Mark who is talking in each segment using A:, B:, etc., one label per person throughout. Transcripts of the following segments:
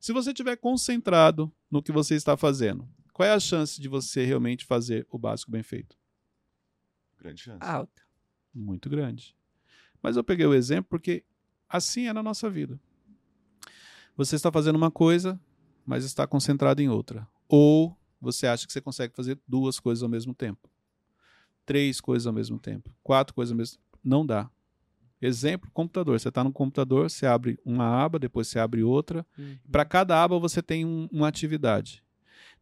A: Se você estiver concentrado no que você está fazendo, qual é a chance de você realmente fazer o básico bem feito?
B: Grande chance.
C: Alta.
A: Muito grande. Mas eu peguei o exemplo porque assim é na nossa vida. Você está fazendo uma coisa, mas está concentrado em outra. Ou você acha que você consegue fazer duas coisas ao mesmo tempo. Três coisas ao mesmo tempo. Quatro coisas ao mesmo tempo. Não dá. Exemplo, computador. Você está no computador, você abre uma aba, depois você abre outra.
C: Uhum.
A: Para cada aba você tem um- uma atividade.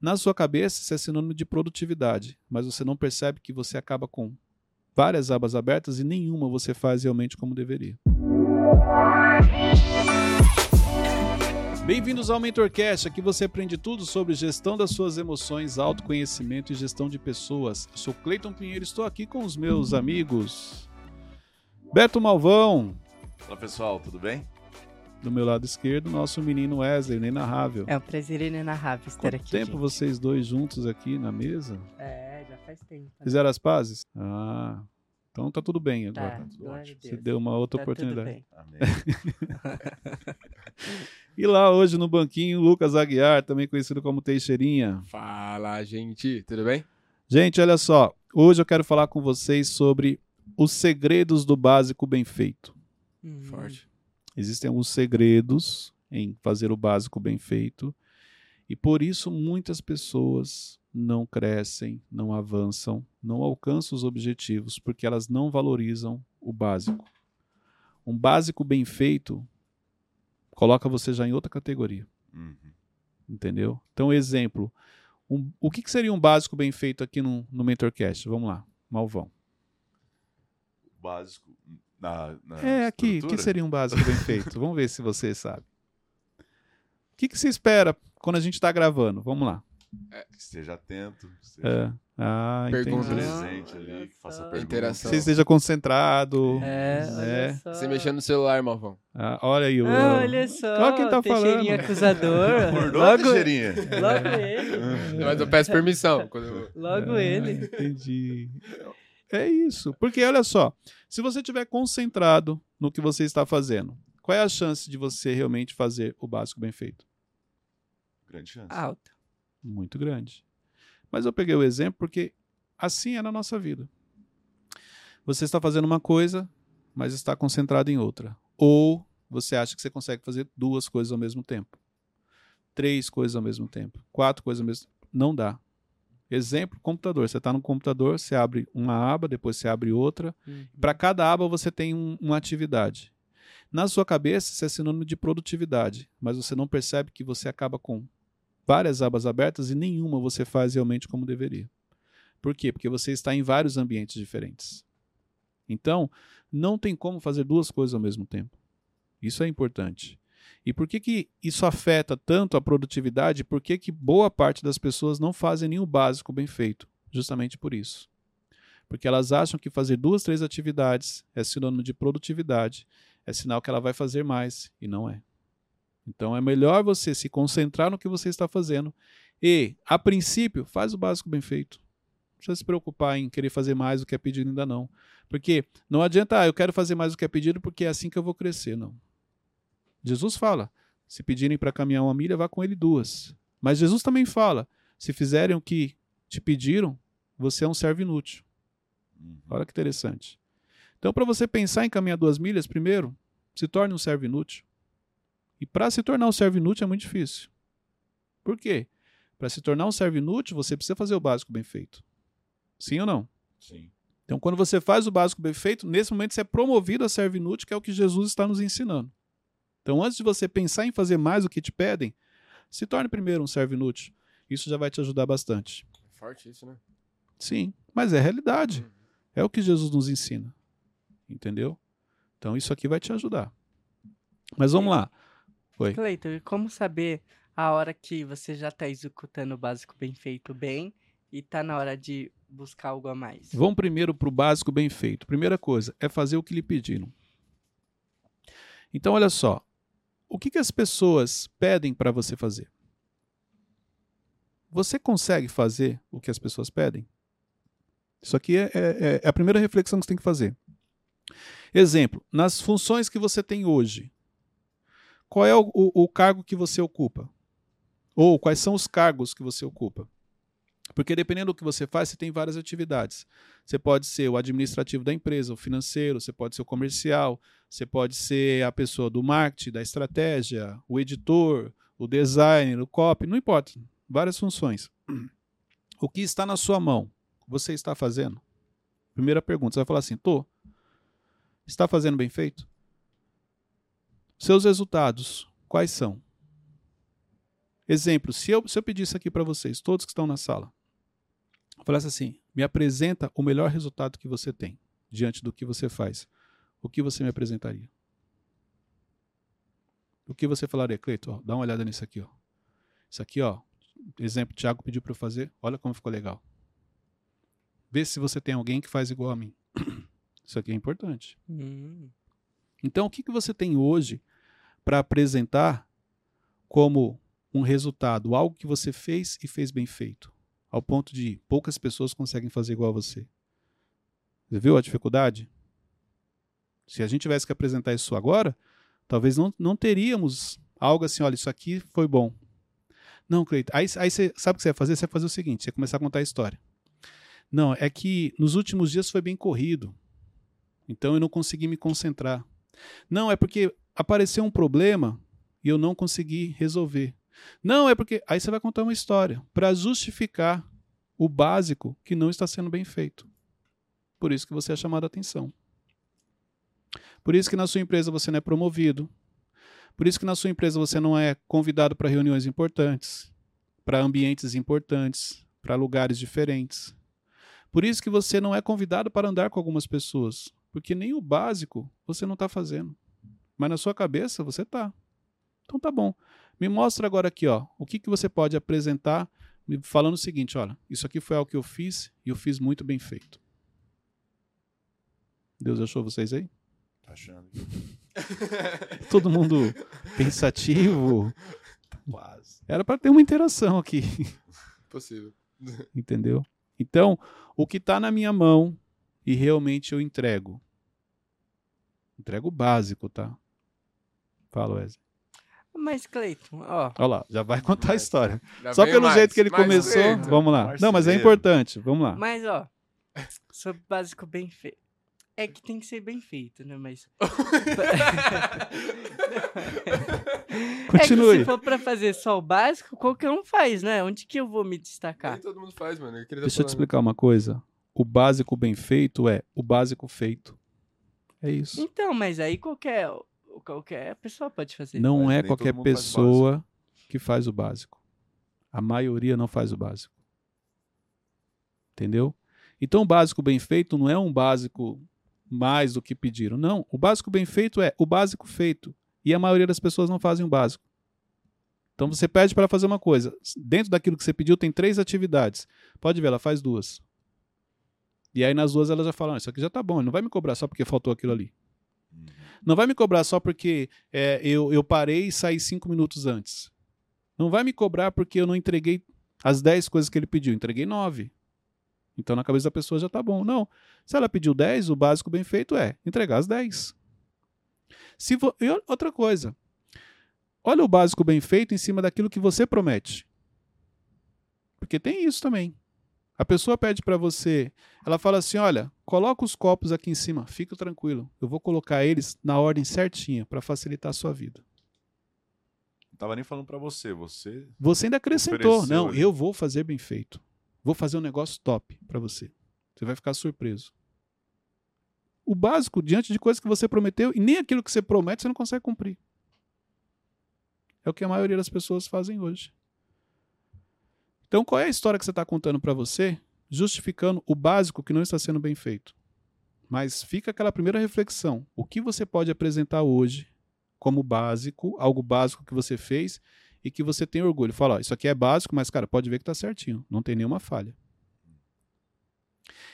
A: Na sua cabeça, isso é sinônimo de produtividade, mas você não percebe que você acaba com várias abas abertas e nenhuma você faz realmente como deveria. Bem-vindos ao MentorCast, aqui você aprende tudo sobre gestão das suas emoções, autoconhecimento e gestão de pessoas. Eu sou Cleiton Pinheiro, estou aqui com os meus amigos Beto Malvão,
B: Fala pessoal, tudo bem?
A: do meu lado esquerdo, nosso menino Wesley, inenarrável.
C: É um prazer inenarrável estar
A: Quanto
C: aqui.
A: tempo
C: gente.
A: vocês dois juntos aqui na mesa?
C: É, já faz tempo. né?
A: Fizeram as pazes? Ah, então tá tudo bem
C: Tá,
A: agora.
B: tudo
C: glória a
B: ótimo.
A: Você
C: Deus.
A: deu uma outra
C: Tá tudo
A: oportunidade. E lá hoje no banquinho, Lucas Aguiar, também conhecido como Teixeirinha.
D: Fala, gente, tudo bem?
A: Gente, olha só. Hoje eu quero falar com vocês sobre os segredos do básico bem feito.
C: Hum,
D: Forte.
A: Existem alguns segredos em fazer o básico bem feito. E por isso muitas pessoas não crescem, não avançam, não alcançam os objetivos, porque elas não valorizam o básico. Um básico bem feito coloca você já em outra categoria,
B: Uhum.
A: entendeu? Então, exemplo. um- o que, que seria um básico bem feito aqui no, no MentorCast? Vamos lá, Malvão.
B: Básico na, na
A: É, aqui, o que seria um básico bem feito? Vamos ver se você sabe. O que, que se espera quando a gente está gravando? Vamos lá.
B: Que esteja atento, esteja
A: É. Ah,
D: Pergunta.
B: presente ali, que faça
C: só.
B: perguntas.
D: Interação.
A: Você esteja concentrado.
C: É,
A: É.
D: Você mexendo no celular, Malvão.
A: Ah, olha aí o.
C: Ah, olha só.
A: Olha quem tá falando.
C: acusador.
B: Acordou,
C: logo,
B: Teixeirinha?
C: logo ele.
D: Mas eu peço permissão. Quando eu-
C: Logo
A: Ah,
C: ele.
A: Entendi. É isso. Porque olha só, se você estiver concentrado no que você está fazendo, qual é a chance de você realmente fazer o básico bem feito?
B: Grande chance.
C: Alta.
A: Muito grande. Mas eu peguei o exemplo porque assim é na nossa vida. Você está fazendo uma coisa, mas está concentrado em outra. Ou você acha que você consegue fazer duas coisas ao mesmo tempo. Três coisas ao mesmo tempo. Quatro coisas ao mesmo tempo. Não dá. Exemplo, computador. Você está no computador, você abre uma aba, depois você abre outra.
C: Uhum.
A: Para cada aba você tem um- uma atividade. Na sua cabeça, isso é sinônimo de produtividade, mas você não percebe que você acaba com várias abas abertas e nenhuma você faz realmente como deveria. Por quê? Porque você está em vários ambientes diferentes. Então, não tem como fazer duas coisas ao mesmo tempo. Isso é importante. E por que, que isso afeta tanto a produtividade? Por que, que boa parte das pessoas não fazem nem o básico bem feito? Justamente por isso. Porque elas acham que fazer duas, três atividades é sinônimo de produtividade, é sinal que ela vai fazer mais, e não é. Então é melhor você se concentrar no que você está fazendo e, a princípio, faz o básico bem feito. Não precisa se preocupar em querer fazer mais do que é pedido ainda não. Porque não adianta, ah, eu quero fazer mais do que é pedido porque é assim que eu vou crescer, não. Jesus fala, se pedirem para caminhar uma milha, vá com ele duas. Mas Jesus também fala, se fizerem o que te pediram, você é um servo inútil.
B: Uhum.
A: Olha que interessante. Então, para você pensar em caminhar duas milhas, primeiro, se torne um servo inútil. E para se tornar um servo inútil é muito difícil. Por quê? Para se tornar um servo inútil, você precisa fazer o básico bem feito. Sim ou não?
B: Sim.
A: Então, quando você faz o básico bem feito, nesse momento você é promovido a servo inútil, que é o que Jesus está nos ensinando. Então, antes de você pensar em fazer mais o que te pedem, se torne primeiro um servo inútil. Isso já vai te ajudar bastante.
D: Forte isso, né?
A: Sim, mas é realidade. É o que Jesus nos ensina. Entendeu? Então isso aqui vai te ajudar. Mas vamos lá. Oi.
C: Cleiton, e como saber a hora que você já tá executando o básico bem feito bem e tá na hora de buscar algo a mais?
A: Vamos primeiro para o básico bem feito. Primeira coisa é fazer o que lhe pediram. Então, olha só. O que, que as pessoas pedem para você fazer? Você consegue fazer o que as pessoas pedem? Isso aqui é, é- é a primeira reflexão que você tem que fazer. Exemplo, nas funções que você tem hoje. qual é o, o, o cargo que você ocupa? Ou quais são os cargos que você ocupa? Porque dependendo do que você faz, você tem várias atividades. Você pode ser o administrativo da empresa, o financeiro, você pode ser o comercial, você pode ser a pessoa do marketing, da estratégia, o editor, o designer, o copy, não importa. Várias funções. O que está na sua mão, você está fazendo? Primeira pergunta, você vai falar assim, tô. Está fazendo bem feito? Seus resultados, quais são? Exemplo, se eu, se eu pedisse aqui para vocês, todos que estão na sala, falasse assim: me apresenta o melhor resultado que você tem diante do que você faz, o que você me apresentaria? O que você falaria, Cleiton? Dá uma olhada nisso aqui. Ó. Isso aqui, ó, exemplo, o Thiago pediu para eu fazer, olha como ficou legal. Vê se você tem alguém que faz igual a mim. Isso aqui é importante.
C: Hum.
A: Então, o que, que você tem hoje para apresentar como um resultado, algo que você fez e fez bem feito, ao ponto de poucas pessoas conseguem fazer igual a você? Você viu a dificuldade? Se a gente tivesse que apresentar isso agora, talvez não, não teríamos algo assim, olha, isso aqui foi bom. Não, Cleiton. Aí, aí você sabe o que você vai fazer? Você vai fazer o seguinte: você vai começar a contar a história. Não, é que nos últimos dias foi bem corrido. Então eu não consegui me concentrar. Não, é porque apareceu um problema e eu não consegui resolver. Não, é porque. Aí você vai contar uma história para justificar o básico que não está sendo bem feito. Por isso que você é chamado a atenção. Por isso que na sua empresa você não é promovido. Por isso que na sua empresa você não é convidado para reuniões importantes, para ambientes importantes, para lugares diferentes. Por isso que você não é convidado para andar com algumas pessoas, porque nem o básico você não está fazendo. Mas na sua cabeça você está. Então tá bom. Me mostra agora aqui, ó, o que, que você pode apresentar me falando o seguinte, olha, isso aqui foi algo que eu fiz e eu fiz muito bem feito. Deus achou vocês aí?
B: Tá achando?
A: Todo mundo pensativo.
B: Quase.
A: Era para ter uma interação aqui,
D: Possível.
A: entendeu? Então, o que está na minha mão e realmente eu entrego. Entrego o básico, tá? Fala, Wesley.
C: Mas, Cleiton, ó.
A: Olha lá, já vai contar a história.
D: Já
A: Só pelo
D: mais,
A: jeito que ele começou,
D: jeito.
A: vamos lá. Não, mas é importante, vamos lá.
C: Mas, ó. Sobre básico bem feito. É que tem que ser bem feito, né? Mas. É que
A: Continue.
C: se for pra fazer só o básico, qualquer um faz, né? Onde que eu vou me destacar?
D: Nem todo mundo faz, mano. Tá
A: Deixa eu te
D: falando.
A: explicar uma coisa. O básico bem feito é o básico feito. É isso.
C: Então, mas aí qualquer, qualquer pessoa pode fazer.
A: Não
B: Mas
A: é qualquer
B: mundo faz
A: pessoa que faz o básico. A maioria não faz o básico. Entendeu? Então, o básico bem feito não é um básico mais do que pediram. Não. O básico bem feito é o básico feito. E a maioria das pessoas não fazem o básico. Então, você pede para ela fazer uma coisa. Dentro daquilo que você pediu, tem três atividades. Pode ver, ela faz duas. E aí, nas duas, ela já fala: "Ah, Isso aqui já tá bom, ele não vai me cobrar só porque faltou aquilo ali.
B: Uhum.
A: Não vai me cobrar só porque é, eu, eu parei e saí cinco minutos antes. Não vai me cobrar porque eu não entreguei as dez coisas que ele pediu. Entreguei nove. Então na cabeça da pessoa já tá bom. Não. Se ela pediu dez, o básico bem feito é entregar as dez. Se vo... e outra coisa. Olha o básico bem feito em cima daquilo que você promete. Porque tem isso também. A pessoa pede para você, ela fala assim: olha, coloca os copos aqui em cima, fica tranquilo. Eu vou colocar eles na ordem certinha para facilitar a sua vida.
B: Não tava nem falando pra você. Você.
A: Você ainda acrescentou, não, eu vou fazer bem feito. Vou fazer um negócio top para você. Você vai ficar surpreso. O básico diante de coisas que você prometeu e nem aquilo que você promete você não consegue cumprir. É o que a maioria das pessoas fazem hoje. Então, qual é a história que você está contando para você, justificando o básico que não está sendo bem feito? Mas fica aquela primeira reflexão: o que você pode apresentar hoje como básico, algo básico que você fez e que você tem orgulho. Fala, ó, isso aqui é básico, mas cara, pode ver que está certinho, não tem nenhuma falha.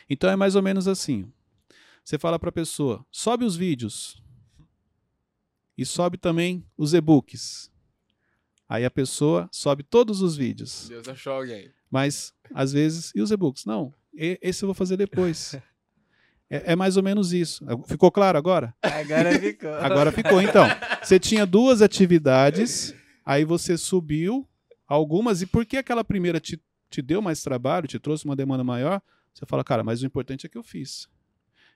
A: Então é mais ou menos assim. Você fala para a pessoa, sobe os vídeos e sobe também os e-books. Aí a pessoa sobe todos os vídeos,
D: Deus achou alguém.
A: mas às vezes e os e-books? Não, esse eu vou fazer depois. É, é mais ou menos isso. Ficou claro agora?
C: Agora ficou.
A: Agora ficou. Então, você tinha duas atividades, aí você subiu algumas, e porque aquela primeira te, te deu mais trabalho, te trouxe uma demanda maior, você fala, cara, mas o importante é que eu fiz.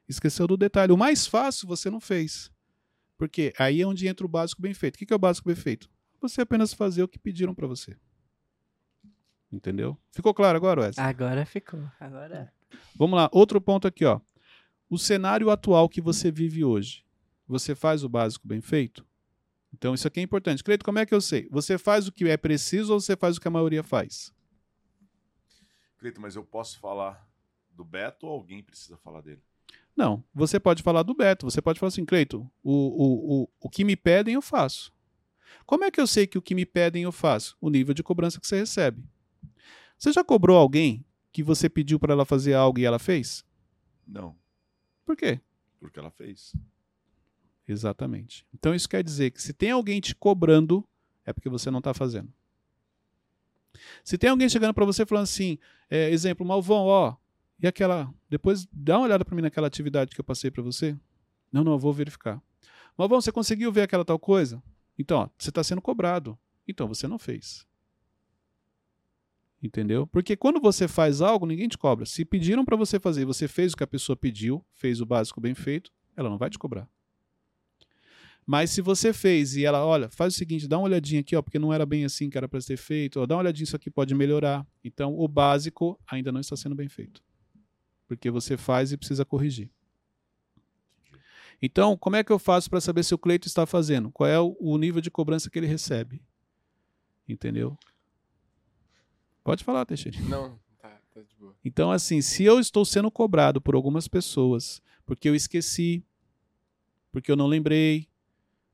A: Esqueceu do detalhe. O mais fácil você não fez. Porque aí é onde entra o básico bem feito. O que é o básico bem feito? Você apenas fazer o que pediram para você. Entendeu? Ficou claro agora, Wesley?
C: Agora ficou. Agora.
A: Vamos lá, outro ponto aqui, ó. O cenário atual que você vive hoje, você faz o básico bem feito? Então isso aqui é importante. Cleito, como é que eu sei? Você faz o que é preciso ou você faz o que a maioria faz?
B: Cleito, mas eu posso falar do Beto ou alguém precisa falar dele?
A: Não, você pode falar do Beto, você pode falar assim, Cleito, o, o, o, o que me pedem eu faço. Como é que eu sei que o que me pedem eu faço? O nível de cobrança que você recebe. Você já cobrou alguém que você pediu para ela fazer algo e ela fez?
B: Não,
A: Por quê?
B: porque ela fez.
A: Exatamente. Então isso quer dizer que se tem alguém te cobrando, é porque você não está fazendo. Se tem alguém chegando para você falando assim, é, exemplo, Malvão, ó, e aquela, depois dá uma olhada para mim naquela atividade que eu passei para você. Não, não, eu vou verificar. Malvão, você conseguiu ver aquela tal coisa? Então, ó, você está sendo cobrado. Então você não fez. Entendeu? Porque quando você faz algo, ninguém te cobra. Se pediram para você fazer, você fez o que a pessoa pediu, fez o básico bem feito, ela não vai te cobrar. Mas se você fez e ela, olha, faz o seguinte, dá uma olhadinha aqui, ó, porque não era bem assim que era para ter feito, ó, dá uma olhadinha, isso aqui pode melhorar. Então, o básico ainda não está sendo bem feito. Porque você faz e precisa corrigir. Então, como é que eu faço para saber se o Cleito está fazendo? Qual é o, nível de cobrança que ele recebe? Entendeu? Pode falar, Teixeira.
D: Não, tá, tá de boa.
A: Então, assim, se eu estou sendo cobrado por algumas pessoas porque eu esqueci, porque eu não lembrei,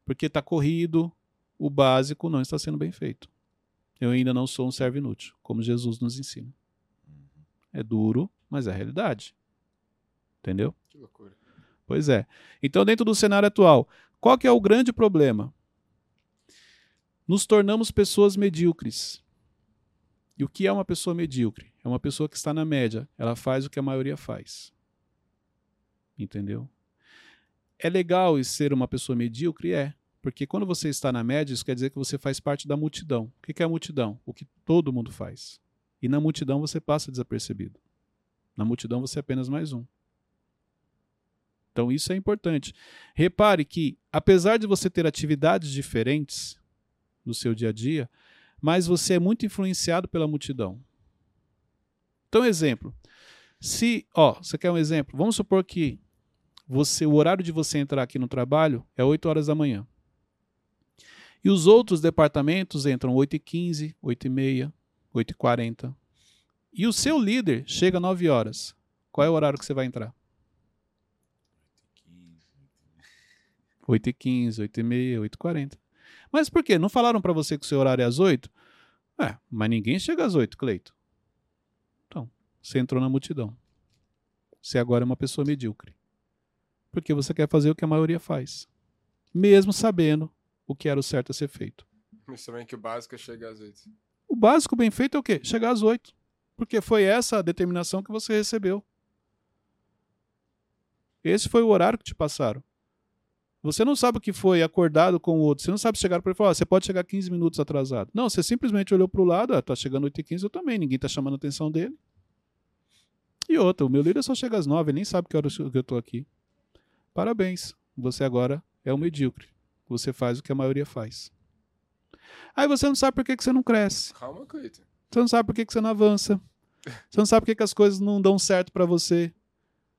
A: porque está corrido, o básico não está sendo bem feito. Eu ainda não sou um servo inútil, como Jesus nos ensina. É duro, mas é a realidade. Entendeu?
D: Que loucura.
A: Pois é. Então, dentro do cenário atual, qual que é o grande problema? Nos tornamos pessoas medíocres. E o que é uma pessoa medíocre? É uma pessoa que está na média. Ela faz o que a maioria faz. Entendeu? É legal ser uma pessoa medíocre? É. Porque quando você está na média, isso quer dizer que você faz parte da multidão. O que é a multidão? O que todo mundo faz. E na multidão você passa desapercebido. Na multidão você é apenas mais um. Então isso é importante. Repare que, apesar de você ter atividades diferentes no seu dia a dia, mas você é muito influenciado pela multidão. Então, exemplo. Se, ó, você quer um exemplo? Vamos supor que você, o horário de você entrar aqui no trabalho é 8 horas da manhã. E os outros departamentos entram 8h15, 8h30, 8h40. E o seu líder chega 9 horas. Qual é o horário que você vai entrar? 8h15, 8h30, 8h40. Mas por quê? Não falaram para você que o seu horário é às 8? É, mas ninguém chega às 8, Cleito. Então, você entrou na multidão. Você agora é uma pessoa medíocre. Porque você quer fazer o que a maioria faz. Mesmo sabendo o que era o certo a ser feito.
D: Mas também que o básico é chegar às oito.
A: O básico bem feito é o quê? Chegar às 8. Porque foi essa a determinação que você recebeu. Esse foi o horário que te passaram. Você não sabe o que foi acordado com o outro. Você não sabe chegar para ele e falar, "Ó, você pode chegar 15 minutos atrasado. Não, você simplesmente olhou para o lado, ah, tá chegando 8h15, eu também, ninguém tá chamando a atenção dele. E outra, o meu líder só chega às 9, ele nem sabe que hora que eu tô aqui. Parabéns, você agora é um medíocre. Você faz o que a maioria faz. Aí você não sabe por que, que você não cresce.
D: Calma, Cleiton.
A: Você não sabe por que, que você não avança. Você não sabe por que, que as coisas não dão certo pra você.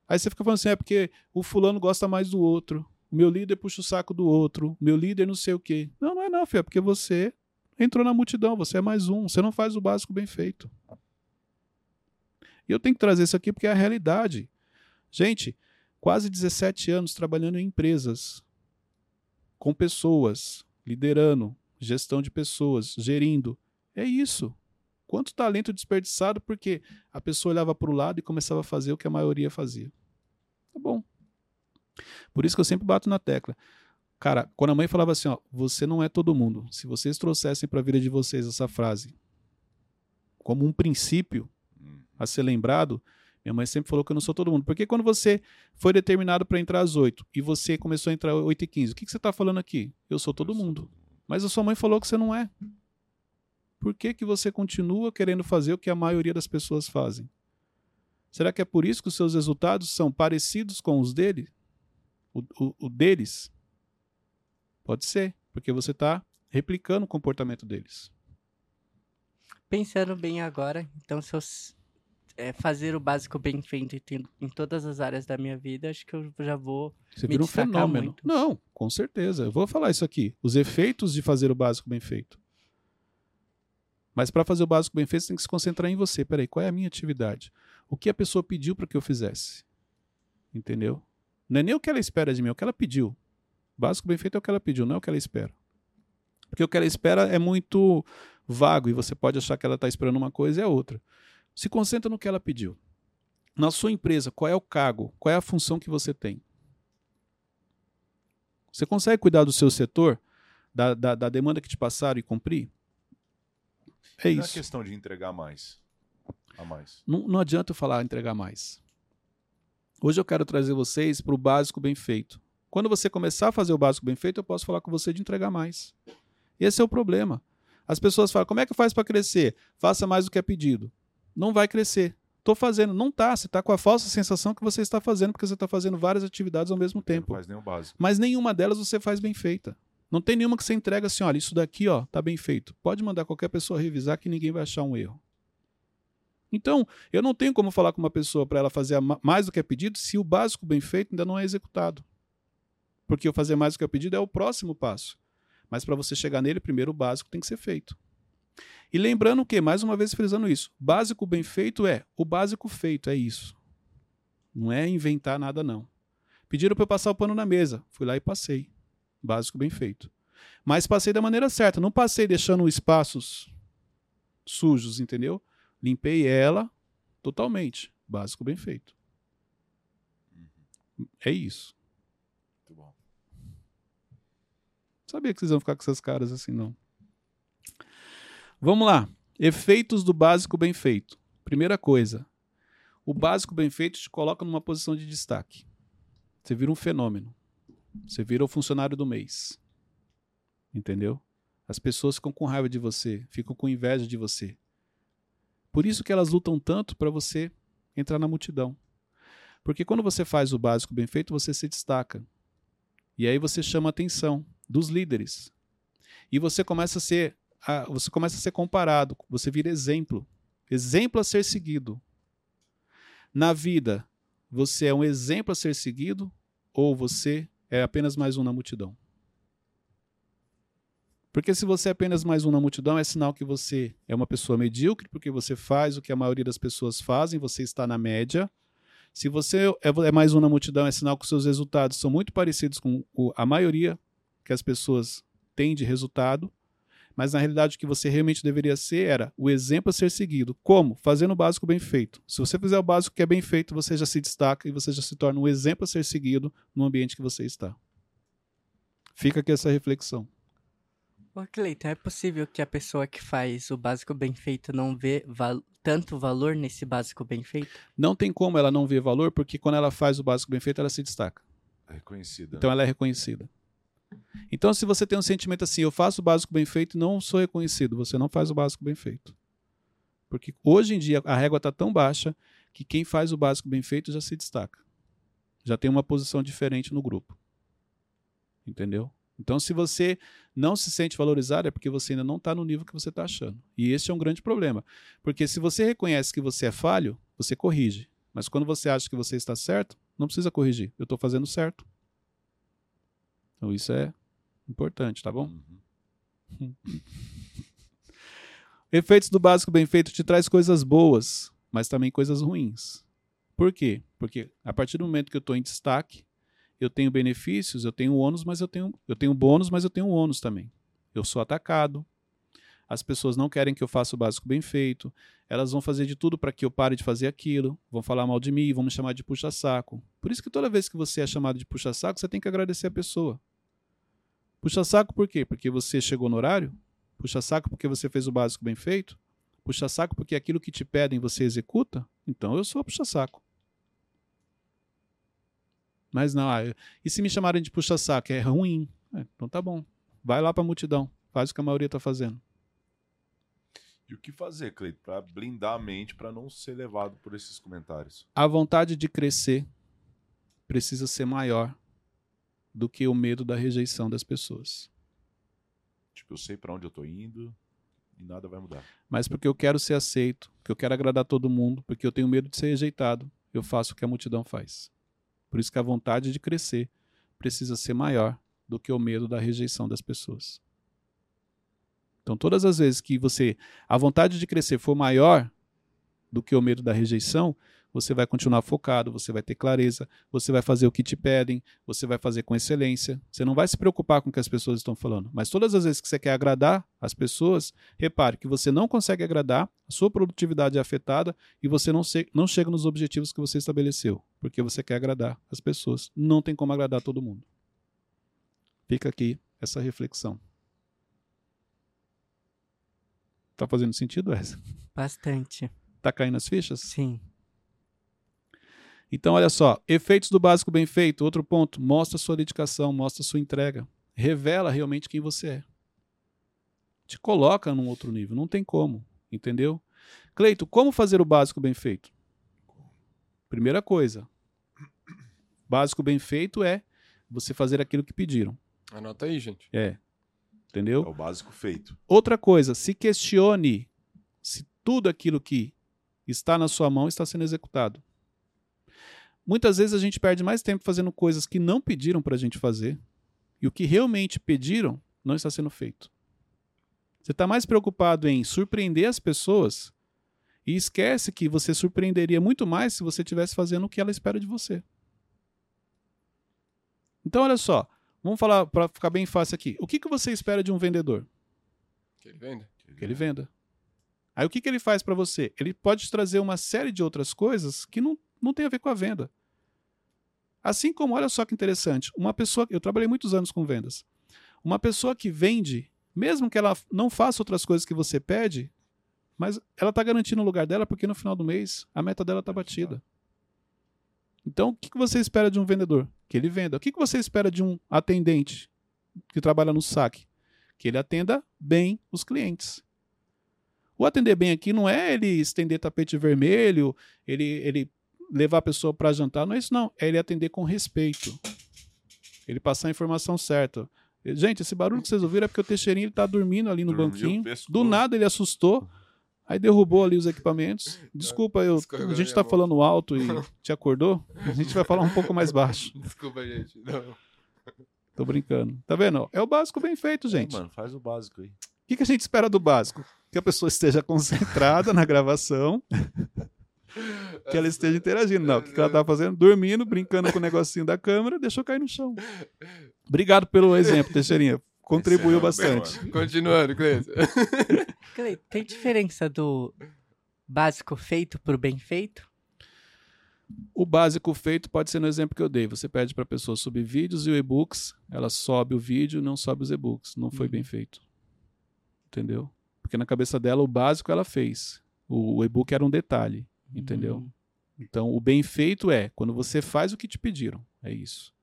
A: Aí você fica falando assim, é porque o fulano gosta mais do outro. Meu líder puxa o saco do outro. Meu líder não sei o quê. Não, não é não, filho. É porque você entrou na multidão. Você é mais um. Você não faz o básico bem feito. E eu tenho que trazer isso aqui porque é a realidade. Gente, quase 17 anos trabalhando em empresas. Com pessoas. Liderando. Gestão de pessoas. Gerindo. É isso. Quanto talento desperdiçado porque a pessoa olhava para o lado e começava a fazer o que a maioria fazia. Tá bom. Por isso que eu sempre bato na tecla. Cara, quando a mãe falava assim, ó, você não é todo mundo. Se vocês trouxessem para a vida de vocês essa frase como um princípio a ser lembrado, Minha mãe sempre falou que eu não sou todo mundo. Porque quando você foi determinado para entrar às 8 e você começou a entrar às 8 e 15, o que, que você está falando aqui? Eu sou todo mundo. Mas a sua mãe falou que você não é. Por que, que você continua querendo fazer o que a maioria das pessoas fazem? Será que é por isso que os seus resultados são parecidos com os dele? O, o, o deles? Pode ser, porque você está replicando o comportamento deles.
C: Pensando bem agora, então se eu é, fazer o básico bem feito em, todas as áreas da minha vida, acho que eu já vou.
A: Você
C: Me
A: vira um fenômeno.
C: muito.
A: Não, com certeza. Eu vou falar isso aqui. Os efeitos de fazer o básico bem feito. Mas para fazer o básico bem feito, você tem que se concentrar em você. Peraí, qual é a minha atividade? O que a pessoa pediu para que eu fizesse? Entendeu? Não é nem o que ela espera de mim, é o que ela pediu. Básico bem feito é o que ela pediu, não é o que ela espera. Porque o que ela espera é muito vago e você pode achar que ela está esperando uma coisa e é outra. Se concentra no que ela pediu. Na sua empresa, qual é o cargo? Qual é a função que você tem? Você consegue cuidar do seu setor, da, da, da demanda que te passaram e cumprir? É
B: Não é
A: isso.
B: questão de entregar mais. A mais.
A: Não, não adianta eu falar entregar mais. Hoje eu quero trazer vocês para o básico bem feito. Quando você começar a fazer o básico bem feito, eu posso falar com você de entregar mais. Esse é o problema. As pessoas falam: como é que faz para crescer? Faça mais do que é pedido. Não vai crescer. Estou fazendo. Não tá. Você está com a falsa sensação que você está fazendo, porque você está fazendo várias atividades ao mesmo
B: Não
A: tempo.
B: faz nem o básico.
A: Mas nenhuma delas você faz bem feita. Não tem nenhuma que você entrega assim, olha, isso daqui, ó, tá bem feito. Pode mandar qualquer pessoa revisar que ninguém vai achar um erro. Então, eu não tenho como falar com uma pessoa para ela fazer mais do que é pedido se o básico bem feito ainda não é executado. Porque o fazer mais do que é pedido é o próximo passo. Mas para você chegar nele, primeiro o básico tem que ser feito. E lembrando que, mais uma vez frisando isso, básico bem feito é o básico feito, é isso. Não é inventar nada, não. Pediram para eu passar o pano na mesa. Fui lá e passei. Básico bem feito. Mas passei da maneira certa. Não passei deixando espaços sujos, entendeu? Limpei ela totalmente. Básico bem feito. É isso.
B: Muito bom.
A: Sabia que vocês iam ficar com essas caras assim, não. Vamos lá. Efeitos do básico bem feito. Primeira coisa. O básico bem feito te coloca numa posição de destaque. Você vira um fenômeno. Você vira o funcionário do mês. Entendeu? As pessoas ficam com raiva de você, ficam com inveja de você. Por isso que elas lutam tanto para você entrar na multidão. Porque quando você faz o básico bem feito, você se destaca. E aí você chama a atenção dos líderes. E você começa a ser, você começa a ser comparado, você vira exemplo, exemplo a ser seguido. Na vida, você é um exemplo a ser seguido ou você é apenas mais um na multidão? Porque se você é apenas mais um na multidão, é sinal que você é uma pessoa medíocre, porque você faz o que a maioria das pessoas fazem, você está na média. Se você é é mais um na multidão, é sinal que os seus resultados são muito parecidos com a maioria que as pessoas têm de resultado. Mas na realidade o que você realmente deveria ser era o exemplo a ser seguido. Como? Fazendo o básico bem feito. Se você fizer o básico que é bem feito, você já se destaca e você já se torna um exemplo a ser seguido no ambiente que você está. Fica aqui essa reflexão.
C: Ô, Cleiton, é possível que a pessoa que faz o básico bem feito não vê val- tanto valor nesse básico bem feito?
A: Não tem como ela não ver valor, porque quando ela faz o básico bem feito, ela se destaca.
B: É reconhecida.
A: Então ela é reconhecida. Então, se você tem um sentimento assim, eu faço o básico bem feito e não sou reconhecido, você não faz o básico bem feito. Porque hoje em dia a régua está tão baixa que quem faz o básico bem feito já se destaca. Já tem uma posição diferente no grupo. Entendeu? Então, se você não se sente valorizado, é porque você ainda não está no nível que você está achando. E esse é um grande problema. Porque se você reconhece que você é falho, você corrige. Mas quando você acha que você está certo, não precisa corrigir. Eu estou fazendo certo. Então isso é importante, tá bom?
B: Uhum.
A: Efeitos do básico bem feito te traz coisas boas, mas também coisas ruins. Por quê? Porque a partir do momento que eu estou em destaque, eu tenho benefícios, eu tenho ônus, mas eu tenho, eu tenho bônus, mas eu tenho ônus também. Eu sou atacado. As pessoas não querem que eu faça o básico bem feito. Elas vão fazer de tudo para que eu pare de fazer aquilo. Vão falar mal de mim, vão me chamar de puxa-saco. Por isso que toda vez que você é chamado de puxa-saco, você tem que agradecer a pessoa. Puxa-saco por quê? Porque você chegou no horário? Puxa-saco porque você fez o básico bem feito? Puxa-saco porque aquilo que te pedem você executa? Então eu sou puxa-saco. Mas não, ah, e se me chamarem de puxa-saco? É ruim. É, então tá bom. Vai lá pra multidão. Faz o que a maioria tá fazendo.
B: E o que fazer, Cleito, pra blindar a mente pra não ser levado por esses comentários?
A: A vontade de crescer precisa ser maior do que o medo da rejeição das pessoas.
B: Tipo, eu sei pra onde eu tô indo e nada vai mudar.
A: Mas porque eu quero ser aceito, porque eu quero agradar todo mundo, porque eu tenho medo de ser rejeitado, eu faço o que a multidão faz. Por isso que a vontade de crescer precisa ser maior do que o medo da rejeição das pessoas. Então, todas as vezes que você a vontade de crescer for maior do que o medo da rejeição, você vai continuar focado, você vai ter clareza, você vai fazer o que te pedem, você vai fazer com excelência. Você não vai se preocupar com o que as pessoas estão falando. Mas todas as vezes que você quer agradar as pessoas, repare que você não consegue agradar, a sua produtividade é afetada e você não, se, não chega nos objetivos que você estabeleceu, porque você quer agradar as pessoas. Não tem como agradar todo mundo. Fica aqui essa reflexão. Tá fazendo sentido essa?
C: Bastante.
A: Tá caindo as fichas?
C: Sim.
A: Então, olha só, efeitos do básico bem feito. Outro ponto, mostra sua dedicação, mostra sua entrega. Revela realmente quem você é. Te coloca num outro nível, não tem como, entendeu? Cleito, como fazer o básico bem feito? Primeira coisa, básico bem feito é você fazer aquilo que pediram.
D: Anota aí, gente.
A: É. Entendeu?
B: É o básico feito.
A: Outra coisa, se questione se tudo aquilo que está na sua mão está sendo executado. Muitas vezes a gente perde mais tempo fazendo coisas que não pediram para a gente fazer e o que realmente pediram não está sendo feito. Você está mais preocupado em surpreender as pessoas e esquece que você surpreenderia muito mais se você estivesse fazendo o que ela espera de você. Então, olha só, vamos falar para ficar bem fácil aqui. O que, que você espera de um vendedor?
D: Que ele venda.
A: Que ele venda. Aí o que, que ele faz para você? Ele pode te trazer uma série de outras coisas que não, não tem a ver com a venda. Assim como, olha só que interessante, uma pessoa, eu trabalhei muitos anos com vendas. Uma pessoa que vende, mesmo que ela não faça outras coisas que você pede, mas ela está garantindo o lugar dela porque no final do mês a meta dela está batida. Então, o que você espera de um vendedor? Que ele venda. O que que você espera de um atendente que trabalha no saque? Que ele atenda bem os clientes. O atender bem aqui não é ele estender tapete vermelho, ele, ele levar a pessoa para jantar, não é isso não. É ele atender com respeito. Ele passar a informação certa. Gente, esse barulho que vocês ouviram é porque o Teixeirinho está dormindo ali no
B: Dormiu,
A: banquinho. Do nada ele assustou. Aí derrubou ali os equipamentos. Desculpa, eu,
D: Escorregou
A: a gente tá
D: mão.
A: falando alto e te acordou. A gente vai falar um pouco mais baixo.
D: Desculpa, gente. Não.
A: Tô brincando. Tá vendo? É o básico bem feito, gente.
B: É, mano, faz o básico aí.
A: O que, que a gente espera do básico? Que a pessoa esteja concentrada na gravação, que ela esteja interagindo. Não, o que, ela tá fazendo? Dormindo, brincando com o negocinho da câmera, deixou cair no chão. Obrigado pelo exemplo, Teixeirinha. Contribuiu
B: bem,
A: bastante.
B: mano.
D: Continuando, Cleiton.
C: Clay, Tem diferença do básico feito pro bem feito?
A: O básico feito pode ser no exemplo que eu dei. Você pede para a pessoa subir vídeos e o e-books, ela sobe o vídeo e não sobe os e-books. Não foi bem feito. Entendeu? Porque na cabeça dela o básico ela fez. O, o e-book era um detalhe. Entendeu?
C: Hum.
A: Então, o bem feito é quando você faz o que te pediram. É isso.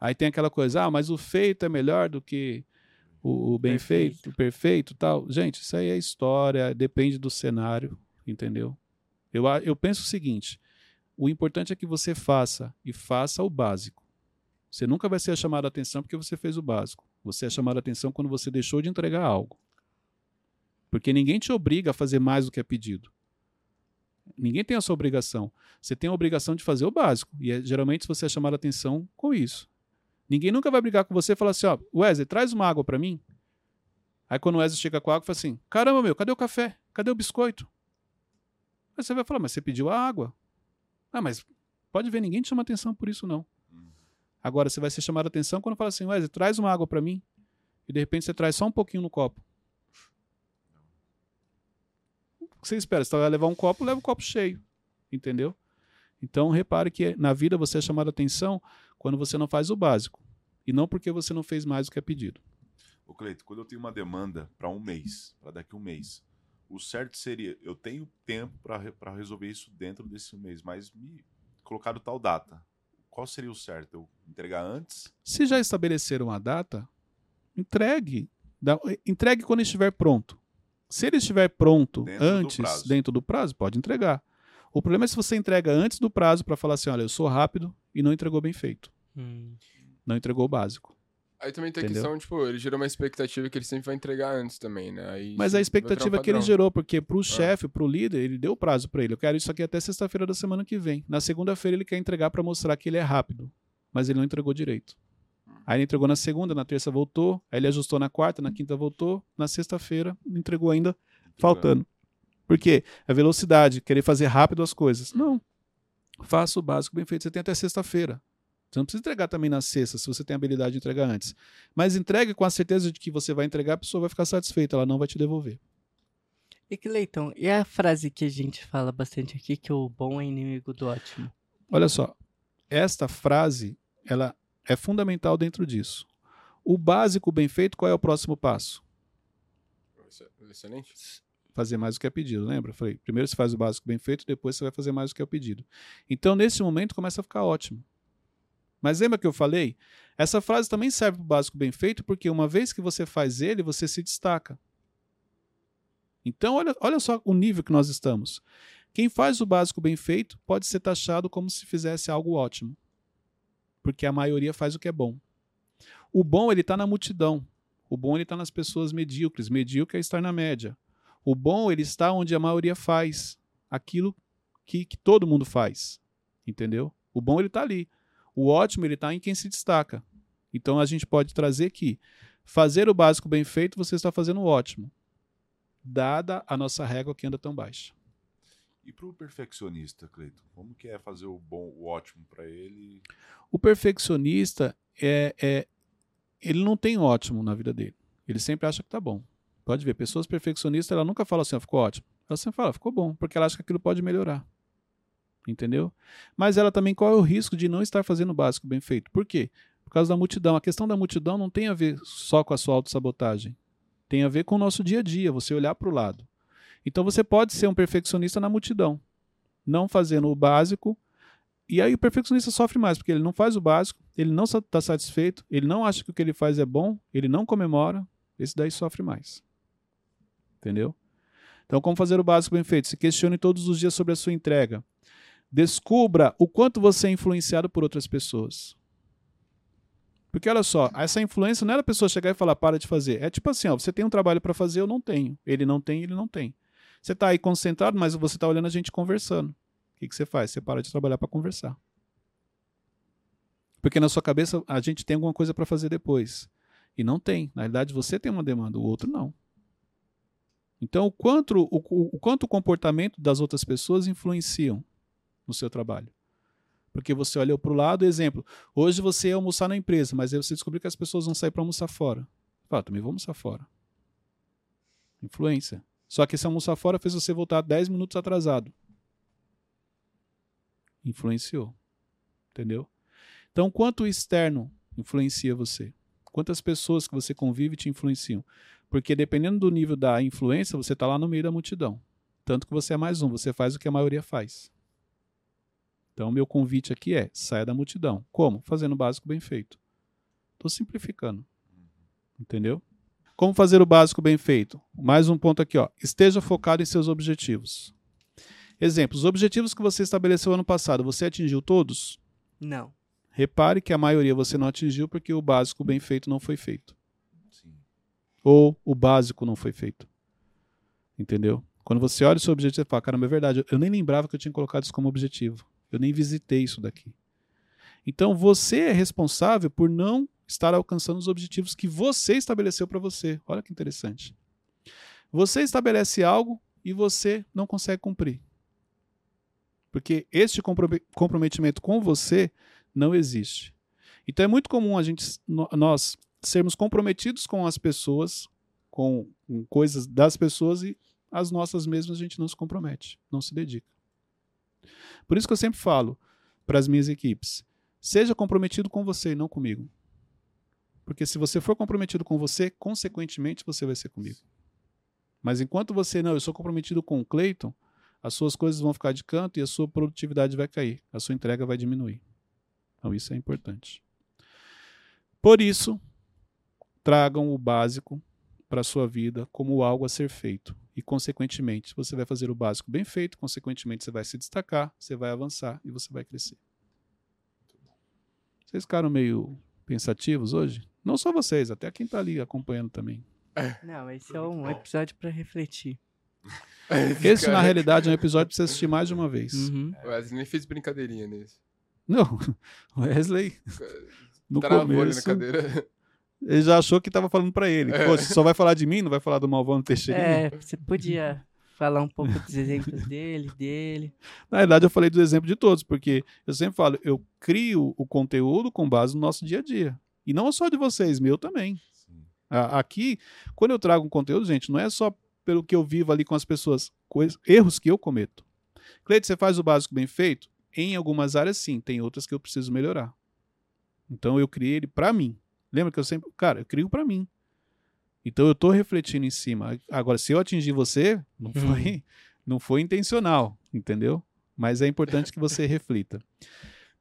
A: Aí tem aquela coisa, ah, mas o feito é melhor do que o, o bem
C: Perfeito.
A: feito, o perfeito tal. Gente, isso aí é história, depende do cenário, entendeu? Eu, eu penso o seguinte: o importante é que você faça e faça o básico. Você nunca vai ser chamado a atenção porque você fez o básico. Você é chamado a atenção quando você deixou de entregar algo. Porque ninguém te obriga a fazer mais do que é pedido. Ninguém tem essa obrigação. Você tem a obrigação de fazer o básico. E é, geralmente você é chamado a atenção com isso. Ninguém nunca vai brigar com você e falar assim: ó, Wesley, traz uma água para mim. Aí quando o Wesley chega com a água, fala assim: caramba, meu, cadê o café? Cadê o biscoito? Aí você vai falar: mas você pediu a água. Ah, mas pode ver, ninguém te chama atenção por isso, não. Agora você vai ser chamado a atenção quando fala assim: Wesley, traz uma água para mim. E de repente você traz só um pouquinho no copo. O que você espera? Você vai levar um copo, leva o copo cheio. Entendeu? Então repare que na vida você é chamado a atenção quando você não faz o básico. E não porque você não fez mais do que é pedido.
B: Ô, Cleito, quando eu tenho uma demanda para um mês, para daqui a um mês, o certo seria, eu tenho tempo para resolver isso dentro desse mês, mas me colocaram tal data. qual seria o certo? Eu entregar antes?
A: Se já estabeleceram a data, entregue. Entregue quando estiver pronto. Se ele estiver pronto
B: Dentro do
A: antes,
B: prazo.
A: dentro do prazo, pode entregar. O problema é se você entrega antes do prazo para falar assim: olha, eu sou rápido e não entregou bem feito.
C: Hum.
A: Não entregou o básico.
D: Aí também tem
A: Entendeu?
D: a questão, tipo, ele gerou uma expectativa que ele sempre vai entregar antes também, né? Aí
A: Mas a expectativa
D: um
A: que ele gerou, porque pro chefe, pro líder, ele deu prazo para ele. Eu quero isso aqui até sexta-feira da semana que vem. Na segunda-feira ele quer entregar para mostrar que ele é rápido, mas ele não entregou direito. Aí ele entregou na segunda, na terça voltou, aí ele ajustou na quarta, na quinta voltou, na sexta-feira entregou ainda faltando. Por quê? A velocidade, querer fazer rápido as coisas. Não. Faça o básico bem feito. Você tem até sexta-feira. Você não precisa entregar também na sexta, se você tem a habilidade de entregar antes. Mas entregue com a certeza de que você vai entregar, a pessoa vai ficar satisfeita, ela não vai te devolver.
C: E que Leitão, e a frase que a gente fala bastante aqui, que o bom é inimigo do ótimo?
A: Olha só, esta frase, ela é fundamental dentro disso. O básico bem feito, qual é o próximo passo?
D: Excelente.
A: Fazer mais do que é pedido, lembra? Falei, primeiro você faz o básico bem feito, depois você vai fazer mais do que é pedido. Então, nesse momento, começa a ficar ótimo. Mas lembra que eu falei? Essa frase também serve para o básico bem feito, porque uma vez que você faz ele, você se destaca. Então, olha, olha só o nível que nós estamos. Quem faz o básico bem feito pode ser taxado como se fizesse algo ótimo. Porque a maioria faz o que é bom. O bom, ele está na multidão. O bom, ele está nas pessoas medíocres. Medíocre é estar na média. O bom, ele está onde a maioria faz aquilo que, que todo mundo faz. Entendeu? O bom, ele está ali. O ótimo, ele está em quem se destaca. Então, a gente pode trazer que fazer o básico bem feito, você está fazendo o ótimo. Dada a nossa régua que anda tão baixa.
B: E pro perfeccionista, Cleiton, como que é fazer o bom, o ótimo para ele?
A: O perfeccionista é, é ele não tem ótimo na vida dele. Ele sempre acha que tá bom. Pode ver, pessoas perfeccionistas, ela nunca fala assim, ó, ficou ótimo. Ela sempre fala, ficou bom, porque ela acha que aquilo pode melhorar. Entendeu? Mas ela também corre o risco de não estar fazendo o básico bem feito. Por quê? Por causa da multidão. A questão da multidão não tem a ver só com a sua autossabotagem. Tem a ver com o nosso dia a dia, você olhar para o lado. Então você pode ser um perfeccionista na multidão, não fazendo o básico. E aí o perfeccionista sofre mais, porque ele não faz o básico, ele não está satisfeito, ele não acha que o que ele faz é bom, ele não comemora, esse daí sofre mais. Entendeu? Então, como fazer o básico bem feito? Se questione todos os dias sobre a sua entrega. Descubra o quanto você é influenciado por outras pessoas. Porque olha só, essa influência não é a pessoa chegar e falar para de fazer. É tipo assim, ó, você tem um trabalho para fazer, eu não tenho. Ele não tem, ele não tem. Você está aí concentrado, mas você está olhando a gente conversando. O que, que você faz? Você para de trabalhar para conversar. Porque na sua cabeça a gente tem alguma coisa para fazer depois. E não tem. Na realidade, você tem uma demanda, o outro não. Então, o quanto o, o, quanto o comportamento das outras pessoas influenciam no seu trabalho. Porque você olha para o lado, exemplo, hoje você ia almoçar na empresa, mas aí você descobriu que as pessoas vão sair para almoçar fora. Fala, também vou almoçar fora. Influência. Só que esse almoçar fora fez você voltar 10 minutos atrasado. Influenciou. Entendeu? Então, quanto o externo influencia você? Quantas pessoas que você convive te influenciam? Porque dependendo do nível da influência, você está lá no meio da multidão. Tanto que você é mais um, você faz o que a maioria faz. Então, meu convite aqui é: saia da multidão. Como? Fazendo o básico bem feito. Estou simplificando. Entendeu? Como fazer o básico bem feito? Mais um ponto aqui, ó. Esteja focado em seus objetivos. Exemplo: os objetivos que você estabeleceu ano passado, você atingiu todos?
C: Não.
A: Repare que a maioria você não atingiu porque o básico bem feito não foi feito.
B: Sim.
A: Ou o básico não foi feito. Entendeu? Quando você olha o seu objetivo, você fala, caramba, é verdade, eu nem lembrava que eu tinha colocado isso como objetivo. Eu nem visitei isso daqui. Então você é responsável por não estar alcançando os objetivos que você estabeleceu para você. Olha que interessante. Você estabelece algo e você não consegue cumprir. Porque este comprometimento com você não existe. Então é muito comum a gente, nós sermos comprometidos com as pessoas, com, com coisas das pessoas e as nossas mesmas a gente não se compromete, não se dedica. Por isso que eu sempre falo para as minhas equipes: seja comprometido com você e não comigo. Porque se você for comprometido com você, consequentemente você vai ser comigo. Mas enquanto você não, eu sou comprometido com o Cleiton, as suas coisas vão ficar de canto e a sua produtividade vai cair, a sua entrega vai diminuir. Então isso é importante. Por isso, tragam o básico para a sua vida como algo a ser feito. E, consequentemente, você vai fazer o básico bem feito, consequentemente, você vai se destacar, você vai avançar e você vai crescer. Vocês ficaram meio pensativos hoje? Não só vocês, até quem está ali acompanhando também.
C: Não, esse é um episódio pra refletir.
A: Esse, na realidade, é um episódio para você assistir mais de uma vez.
C: Uhum.
D: O Wesley nem fez brincadeirinha nesse.
A: Não, Wesley, no
D: Travou ali na
A: começo,
D: cadeira.
A: ele já achou que estava falando para ele. Pô, você só vai falar de mim, não vai falar do Malvão Teixeira?
C: É, você podia falar um pouco dos exemplos dele, dele.
A: Na verdade, eu falei do exemplo de todos, porque eu sempre falo, eu crio o conteúdo com base no nosso dia a dia. E não só de vocês, meu também. A- Aqui, quando eu trago um conteúdo, gente, não é só pelo que eu vivo ali com as pessoas, erros que eu cometo. Cleide, você faz o básico bem feito? Em algumas áreas, sim. Tem outras que eu preciso melhorar. Então, eu criei ele para mim. Lembra que eu sempre... Cara, eu crio para mim. Então, eu tô refletindo em cima. Agora, se eu atingir você, não foi, não foi intencional, entendeu? Mas é importante que você reflita.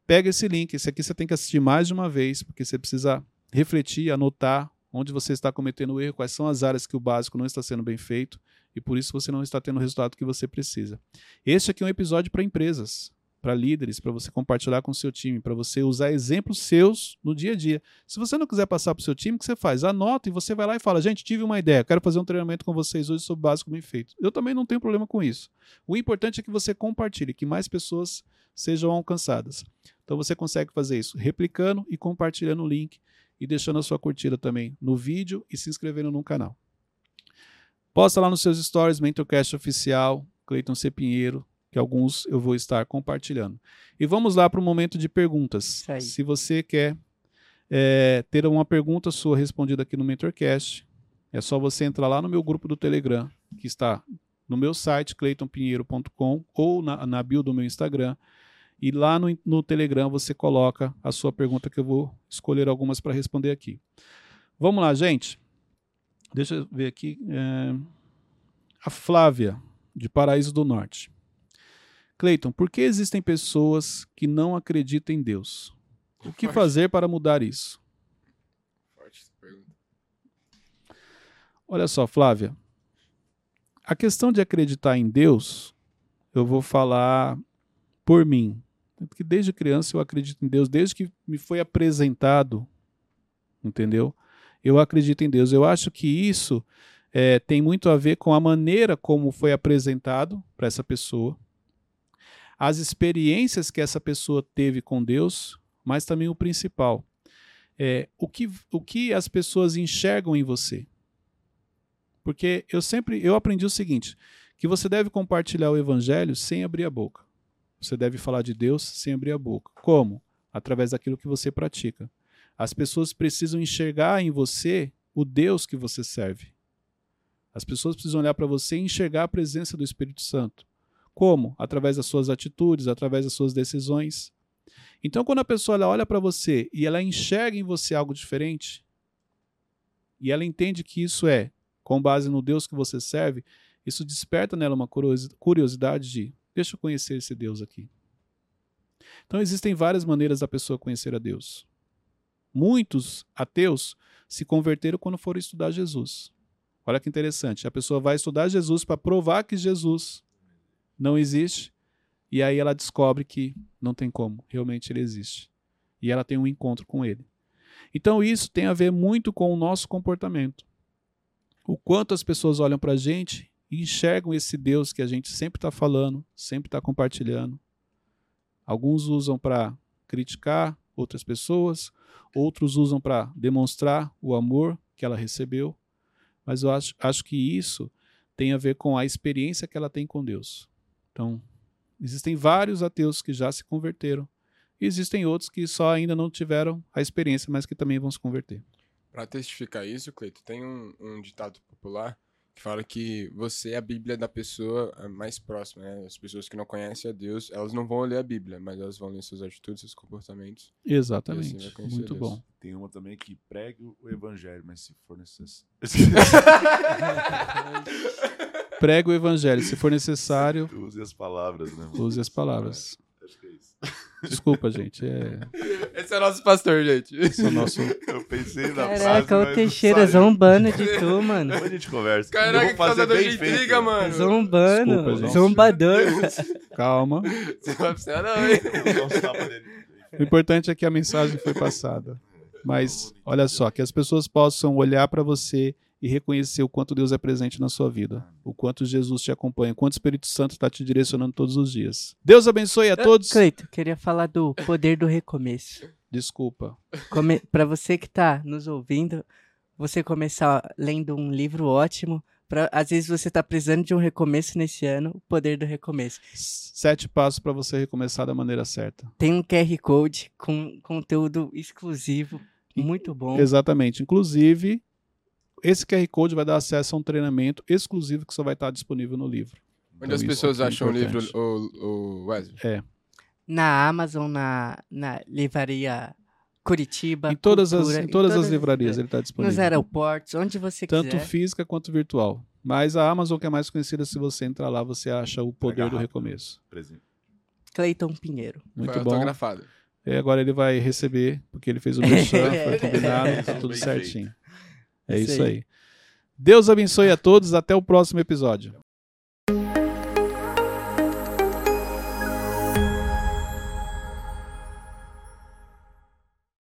A: Pega esse link. Esse aqui você tem que assistir mais de uma vez, porque você precisa refletir, anotar onde você está cometendo erro, quais são as áreas que o básico não está sendo bem feito e por isso você não está tendo o resultado que você precisa. Este aqui é um episódio para empresas, para líderes, para você compartilhar com o seu time, para você usar exemplos seus no dia a dia. Se você não quiser passar para o seu time, o que você faz? Anota e você vai lá e fala: gente, tive uma ideia, quero fazer um treinamento com vocês hoje sobre básico bem feito. Eu também não tenho problema com isso. O importante é que você compartilhe, que mais pessoas sejam alcançadas. Então você consegue fazer isso replicando e compartilhando o link e deixando a sua curtida também no vídeo e se inscrevendo no canal. Posta lá nos seus stories, Mentorcast Oficial, Cleiton C. Pinheiro, que alguns eu vou estar compartilhando. E vamos lá para o momento de perguntas. Se você quer é, ter uma pergunta sua respondida aqui no Mentorcast, é só você entrar lá no meu grupo do Telegram, que está no meu site, cleitonpinheiro.com, ou na, na bio do meu Instagram. E lá no, no Telegram você coloca a sua pergunta que eu vou escolher algumas para responder aqui. Vamos lá, gente. Deixa eu ver aqui. é, A Flávia, de Paraíso do Norte. Cleiton, por que existem pessoas que não acreditam em Deus? O que fazer para mudar isso? Olha só, Flávia. A questão de acreditar em Deus, eu vou falar por mim. Porque desde criança eu acredito em Deus, desde que me foi apresentado, entendeu? Eu acredito em Deus. Eu acho que isso eh, tem muito a ver com a maneira como foi apresentado para essa pessoa, as experiências que essa pessoa teve com Deus, mas também o principal, é o que, o que as pessoas enxergam em você. Porque eu sempre eu aprendi o seguinte, que você deve compartilhar o evangelho sem abrir a boca. Você deve falar de Deus sem abrir a boca. Como? Através daquilo que você pratica. As pessoas precisam enxergar em você o Deus que você serve. As pessoas precisam olhar para você e enxergar a presença do Espírito Santo. Como? Através das suas atitudes, através das suas decisões. Então, quando a pessoa olha para você e ela enxerga em você algo diferente, e ela entende que isso é com base no Deus que você serve, isso desperta nela uma curiosi- curiosidade de deixa eu conhecer esse Deus aqui. Então existem várias maneiras da pessoa conhecer a Deus. Muitos ateus se converteram quando foram estudar Jesus. Olha que interessante, a pessoa vai estudar Jesus para provar que Jesus não existe, e aí ela descobre que não tem como, realmente ele existe. E ela tem um encontro com ele. Então isso tem a ver muito com o nosso comportamento o quanto as pessoas olham para a gente e enxergam esse Deus que a gente sempre está falando, sempre está compartilhando. Alguns usam para criticar outras pessoas, outros usam para demonstrar o amor que ela recebeu, mas eu acho, acho que isso tem a ver com a experiência que ela tem com Deus. Então, existem vários ateus que já se converteram, e existem outros que só ainda não tiveram a experiência, mas que também vão se converter.
D: Pra testificar isso, Cleito, tem um, um ditado popular que fala que você é a Bíblia da pessoa mais próxima, né? As pessoas que não conhecem a Deus, elas não vão ler a Bíblia, mas elas vão ler suas atitudes, seus comportamentos. E assim
A: Exatamente.
D: vai conhecer
A: Muito
D: Deus.
A: bom.
B: Tem uma também que pregue o evangelho, mas se for necessário.
A: Prega o evangelho, se for necessário,
B: Use as palavras, né?
A: use as palavras.
B: Acho que é isso.
A: Desculpa, gente. É...
D: Esse é o nosso pastor, gente.
A: Esse é o nosso.
B: Eu pensei na frase,
C: Caraca, o Teixeira zombando de tu, mano.
B: Depois a gente conversa.
D: Caraca, que
B: bem
D: de intriga, mano.
C: Zombando.
A: Desculpa.
C: Zombador.
A: Calma.
D: Você não vai precisar, não, hein?
A: O importante é que a mensagem foi passada. Mas olha só, que as pessoas possam olhar para você e reconhecer o quanto Deus é presente na sua vida, o quanto Jesus te acompanha, o quanto o Espírito Santo está te direcionando todos os dias. Deus abençoe a todos.
C: Cleito, queria falar do poder do recomeço.
A: Desculpa.
C: Come... Para você que tá nos ouvindo, você começar lendo um livro ótimo. Pra... Às vezes você tá precisando de um recomeço nesse ano, o poder do recomeço.
A: Sete passos para você recomeçar da maneira certa.
C: Tem um QR Code com conteúdo exclusivo, muito bom.
A: Exatamente. Inclusive, esse QR Code vai dar acesso a um treinamento exclusivo que só vai estar disponível no livro.
D: Onde
A: Então,
D: as pessoas
A: é
D: acham o livro, o, o Wesley?
C: Na Amazon, na, na livraria Curitiba.
A: Em todas, as,
C: Cultura,
A: em todas as livrarias ele está
C: Nos
A: disponível.
C: aeroportos, onde você
A: Tanto
C: quiser.
A: física quanto virtual. Mas a Amazon, que é mais conhecida, se você entrar lá, você acha o poder do recomeço.
B: Presente.
C: Cleiton Pinheiro.
A: Muito
D: Foi
A: bom.
D: autografado.
A: E agora ele vai receber, porque ele fez o merchan, foi combinado, tá tudo certinho. É
C: Isso
A: isso
C: aí.
A: aí. Deus abençoe a todos, até o próximo episódio.